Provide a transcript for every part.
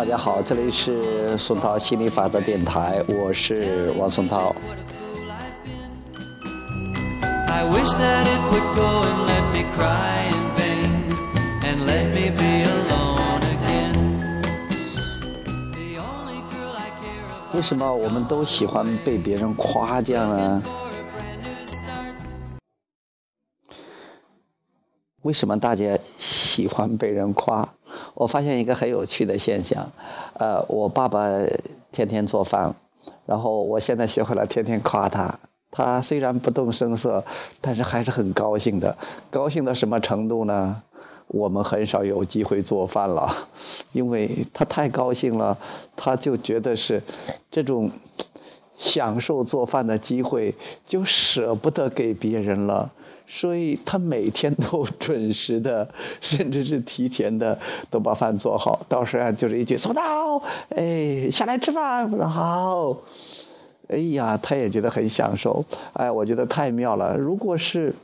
大家好，这里是宋涛心理法则电台，我是王松涛。为什么我们都喜欢被别人夸奖呢？为什么大家喜欢被人夸？我发现一个很有趣的现象，呃，我爸爸天天做饭，然后我现在学会了天天夸他。他虽然不动声色，但是还是很高兴的。高兴到什么程度呢？我们很少有机会做饭了，因为他太高兴了，他就觉得是这种享受做饭的机会，就舍不得给别人了。所以他每天都准时的，甚至是提前的都把饭做好。到时候就是一句“收到”，哎，下来吃饭，我说好。哎呀，他也觉得很享受。哎，我觉得太妙了。如果是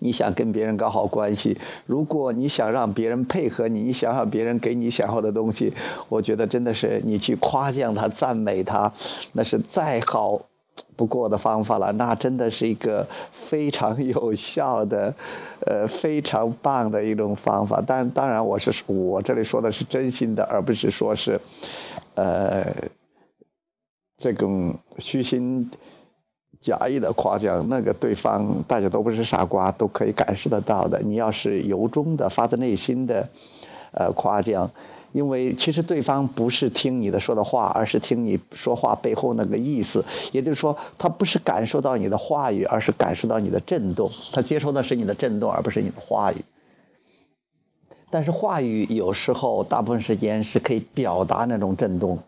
你想跟别人搞好关系，如果你想让别人配合你，你想让别人给你想要的东西，我觉得真的是你去夸奖他、赞美他，那是再好。不过的方法了，那真的是一个非常有效的，呃，非常棒的一种方法。但当然，我是我这里说的是真心的，而不是说是，呃，这种虚心假意的夸奖。那个对方大家都不是傻瓜，都可以感受得到的。你要是由衷的、发自内心的，呃，夸奖。因为其实对方不是听你的说的话，而是听你说话背后那个意思。也就是说，他不是感受到你的话语，而是感受到你的震动。他接收的是你的震动，而不是你的话语。但是话语有时候大部分时间是可以表达那种震动。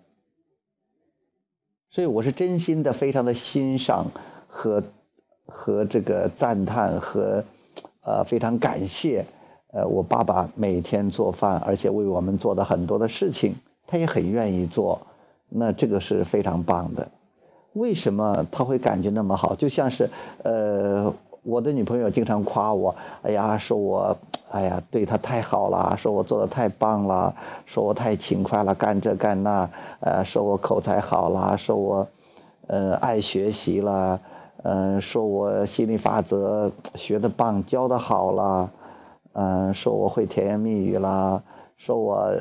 所以我是真心的、非常的欣赏和和这个赞叹和呃非常感谢。呃，我爸爸每天做饭，而且为我们做的很多的事情，他也很愿意做，那这个是非常棒的。为什么他会感觉那么好？就像是，呃，我的女朋友经常夸我，哎呀，说我，哎呀，对她太好了，说我做的太棒了，说我太勤快了，干这干那，呃，说我口才好了，说我，呃，爱学习了，嗯，说我心理法则学的棒，教的好了。嗯，说我会甜言蜜语啦，说我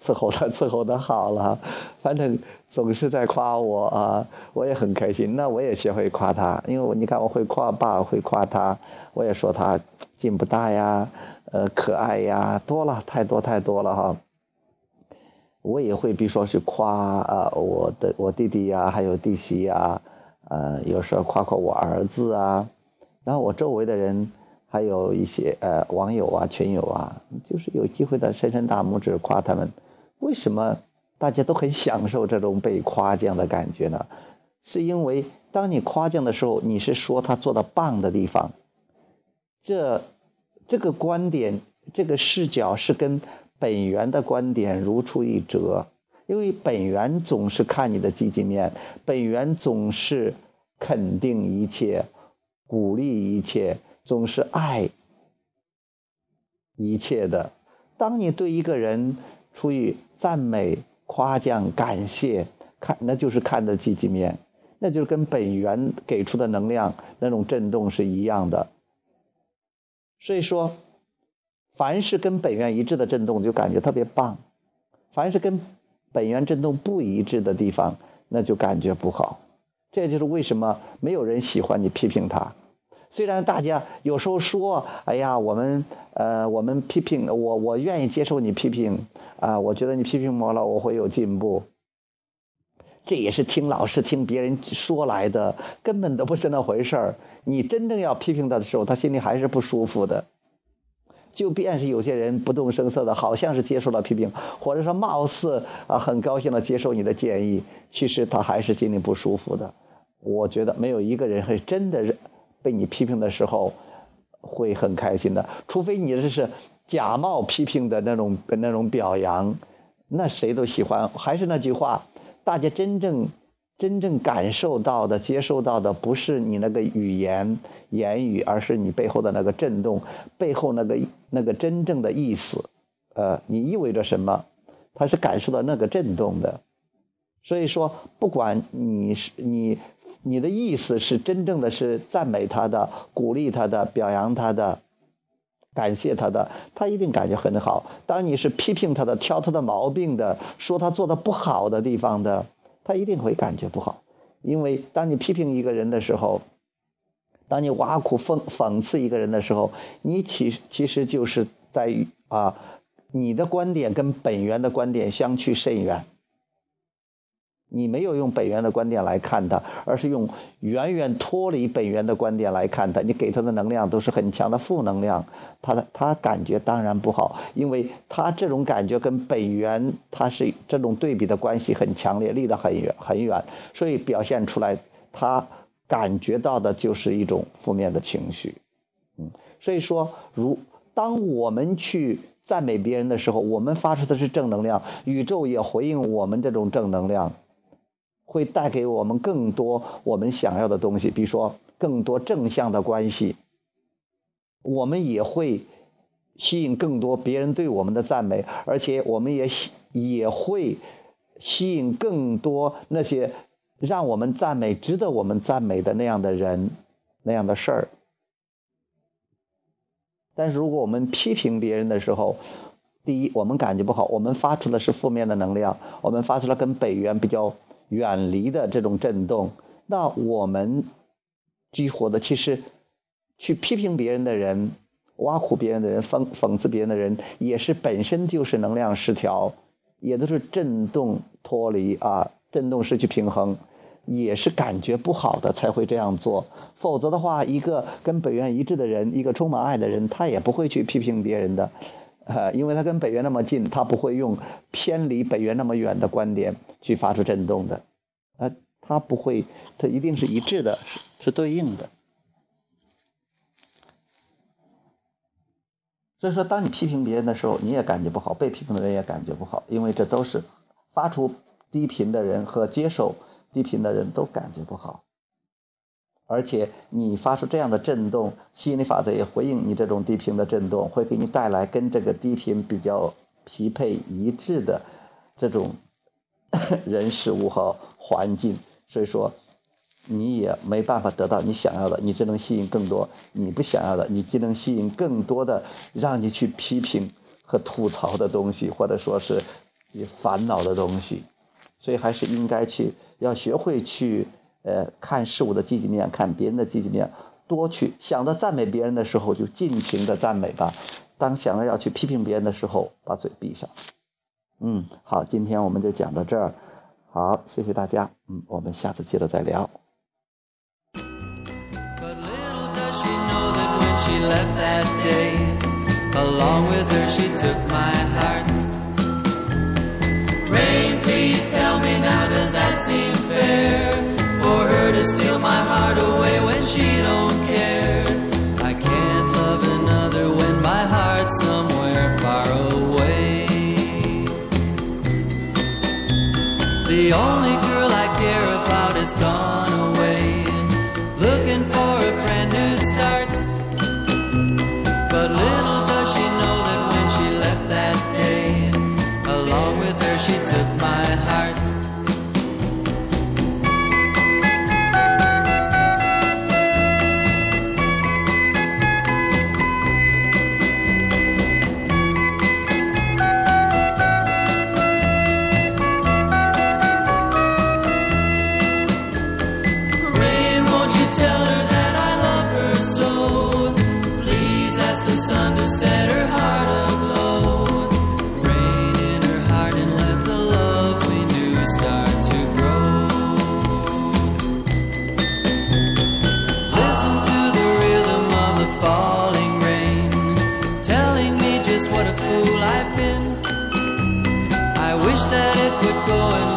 伺候他 伺候的好了，反正总是在夸我啊，我也很开心。那我也学会夸他，因为我你看我会夸爸，会夸他，我也说他劲不大呀，呃，可爱呀，多了太多太多了哈。我也会，比如说是夸啊我的我弟弟呀，还有弟媳呀，呃，有时候夸夸我儿子啊，然后我周围的人。还有一些呃网友啊群友啊，就是有机会的伸伸大拇指夸他们。为什么大家都很享受这种被夸奖的感觉呢？是因为当你夸奖的时候，你是说他做的棒的地方。这这个观点，这个视角是跟本源的观点如出一辙。因为本源总是看你的积极面，本源总是肯定一切，鼓励一切。总是爱一切的。当你对一个人出于赞美、夸奖、感谢，看那就是看的积极面，那就是跟本源给出的能量那种震动是一样的。所以说，凡是跟本源一致的震动，就感觉特别棒；凡是跟本源震动不一致的地方，那就感觉不好。这就是为什么没有人喜欢你批评他。虽然大家有时候说，哎呀，我们呃，我们批评我，我愿意接受你批评啊，我觉得你批评我了，我会有进步。这也是听老师听别人说来的，根本都不是那回事儿。你真正要批评他的时候，他心里还是不舒服的。就便是有些人不动声色的，好像是接受了批评，或者说貌似啊很高兴的接受你的建议，其实他还是心里不舒服的。我觉得没有一个人会真的认。被你批评的时候，会很开心的。除非你这是假冒批评的那种那种表扬，那谁都喜欢。还是那句话，大家真正真正感受到的、接受到的，不是你那个语言言语，而是你背后的那个震动，背后那个那个真正的意思。呃，你意味着什么？他是感受到那个震动的。所以说，不管你是你你的意思是真正的是赞美他的、鼓励他的、表扬他的、感谢他的，他一定感觉很好。当你是批评他的、挑他的毛病的、说他做的不好的地方的，他一定会感觉不好。因为当你批评一个人的时候，当你挖苦讽讽刺一个人的时候，你其其实就是在于啊，你的观点跟本源的观点相去甚远。你没有用本源的观点来看他，而是用远远脱离本源的观点来看他。你给他的能量都是很强的负能量，他的他感觉当然不好，因为他这种感觉跟本源他是这种对比的关系很强烈，离得很远很远，所以表现出来他感觉到的就是一种负面的情绪。嗯，所以说，如当我们去赞美别人的时候，我们发出的是正能量，宇宙也回应我们这种正能量。会带给我们更多我们想要的东西，比如说更多正向的关系。我们也会吸引更多别人对我们的赞美，而且我们也也会吸引更多那些让我们赞美、值得我们赞美的那样的人、那样的事儿。但是如果我们批评别人的时候，第一，我们感觉不好，我们发出的是负面的能量，我们发出了跟北元比较。远离的这种震动，那我们激活的，其实去批评别人的人、挖苦别人的人、讽讽刺别人的人，也是本身就是能量失调，也都是震动脱离啊，震动失去平衡，也是感觉不好的才会这样做。否则的话，一个跟本源一致的人，一个充满爱的人，他也不会去批评别人的。呃，因为他跟北约那么近，他不会用偏离北约那么远的观点去发出震动的，呃，他不会，他一定是一致的，是是对应的。所以说，当你批评别人的时候，你也感觉不好，被批评的人也感觉不好，因为这都是发出低频的人和接受低频的人都感觉不好。而且你发出这样的震动，吸引力法则也回应你这种低频的震动，会给你带来跟这个低频比较匹配一致的这种 人事物和环境。所以说，你也没办法得到你想要的，你只能吸引更多你不想要的，你只能吸引更多的让你去批评和吐槽的东西，或者说是你烦恼的东西。所以还是应该去要学会去。呃，看事物的积极面，看别人的积极面，多去想到赞美别人的时候，就尽情的赞美吧；当想到要去批评别人的时候，把嘴闭上。嗯，好，今天我们就讲到这儿。好，谢谢大家。嗯，我们下次接着再聊。steal my heart away when she don't care. I can't love another when my heart's somewhere far away. The only girl I care about is gone that it would go